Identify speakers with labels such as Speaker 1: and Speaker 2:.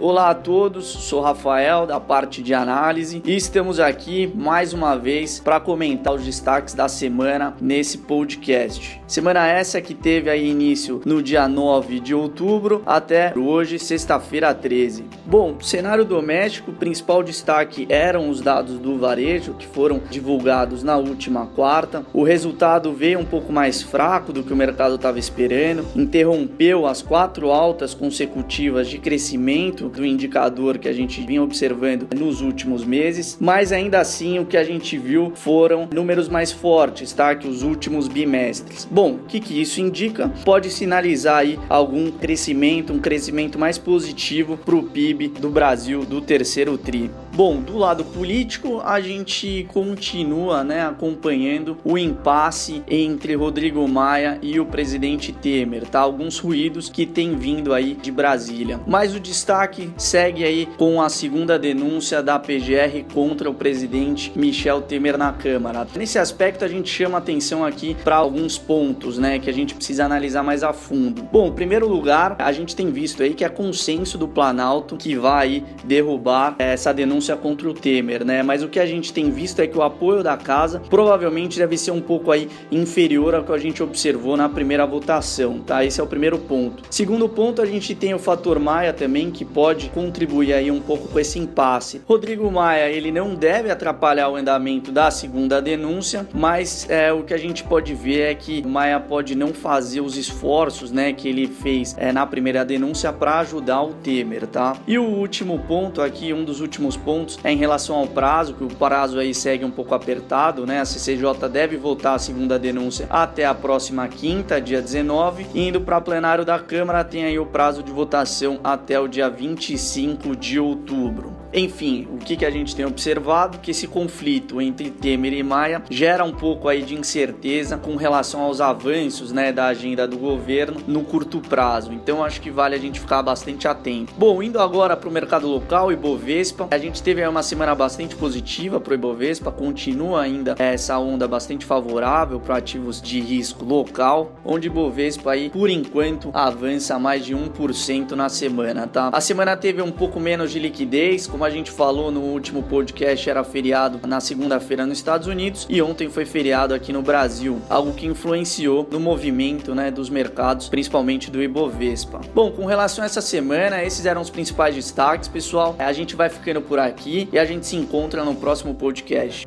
Speaker 1: Olá a todos, sou Rafael da parte de análise e estamos aqui mais uma vez para comentar os destaques da semana nesse podcast. Semana essa que teve aí início no dia 9 de outubro até hoje, sexta-feira 13. Bom, cenário doméstico, principal destaque eram os dados do varejo que foram divulgados na última quarta. O resultado veio um pouco mais fraco do que o mercado estava esperando, interrompeu as quatro altas consecutivas de crescimento do indicador que a gente vinha observando nos últimos meses, mas ainda assim o que a gente viu foram números mais fortes, tá? Que os últimos bimestres. Bom, o que, que isso indica? Pode sinalizar aí algum crescimento, um crescimento mais positivo para o PIB do Brasil do terceiro tri. Bom, do lado político, a gente continua né, acompanhando o impasse entre Rodrigo Maia e o presidente Temer, tá? Alguns ruídos que têm vindo aí de Brasília. Mas o destaque segue aí com a segunda denúncia da PGR contra o presidente Michel Temer na Câmara. Nesse aspecto a gente chama atenção aqui para alguns pontos, né, que a gente precisa analisar mais a fundo. Bom, em primeiro lugar, a gente tem visto aí que é consenso do Planalto que vai derrubar essa denúncia contra o Temer, né? Mas o que a gente tem visto é que o apoio da casa provavelmente deve ser um pouco aí inferior ao que a gente observou na primeira votação, tá? Esse é o primeiro ponto. Segundo ponto, a gente tem o fator Maia também que pode pode contribuir aí um pouco com esse impasse. Rodrigo Maia, ele não deve atrapalhar o andamento da segunda denúncia, mas é, o que a gente pode ver é que Maia pode não fazer os esforços, né, que ele fez é, na primeira denúncia para ajudar o Temer, tá? E o último ponto aqui, um dos últimos pontos, é em relação ao prazo, que o prazo aí segue um pouco apertado, né? A CCJ deve votar a segunda denúncia até a próxima quinta, dia 19, indo para plenário da Câmara tem aí o prazo de votação até o dia 20 25 de outubro. Enfim, o que, que a gente tem observado? Que esse conflito entre Temer e Maia gera um pouco aí de incerteza com relação aos avanços né, da agenda do governo no curto prazo. Então acho que vale a gente ficar bastante atento. Bom, indo agora para o mercado local, Ibovespa, a gente teve uma semana bastante positiva para o Ibovespa, continua ainda essa onda bastante favorável para ativos de risco local, onde Ibovespa aí por enquanto avança mais de 1% na semana, tá? A semana teve um pouco menos de liquidez, como a gente falou no último podcast, era feriado na segunda-feira nos Estados Unidos e ontem foi feriado aqui no Brasil, algo que influenciou no movimento né, dos mercados, principalmente do Ibovespa. Bom, com relação a essa semana, esses eram os principais destaques, pessoal. A gente vai ficando por aqui e a gente se encontra no próximo podcast.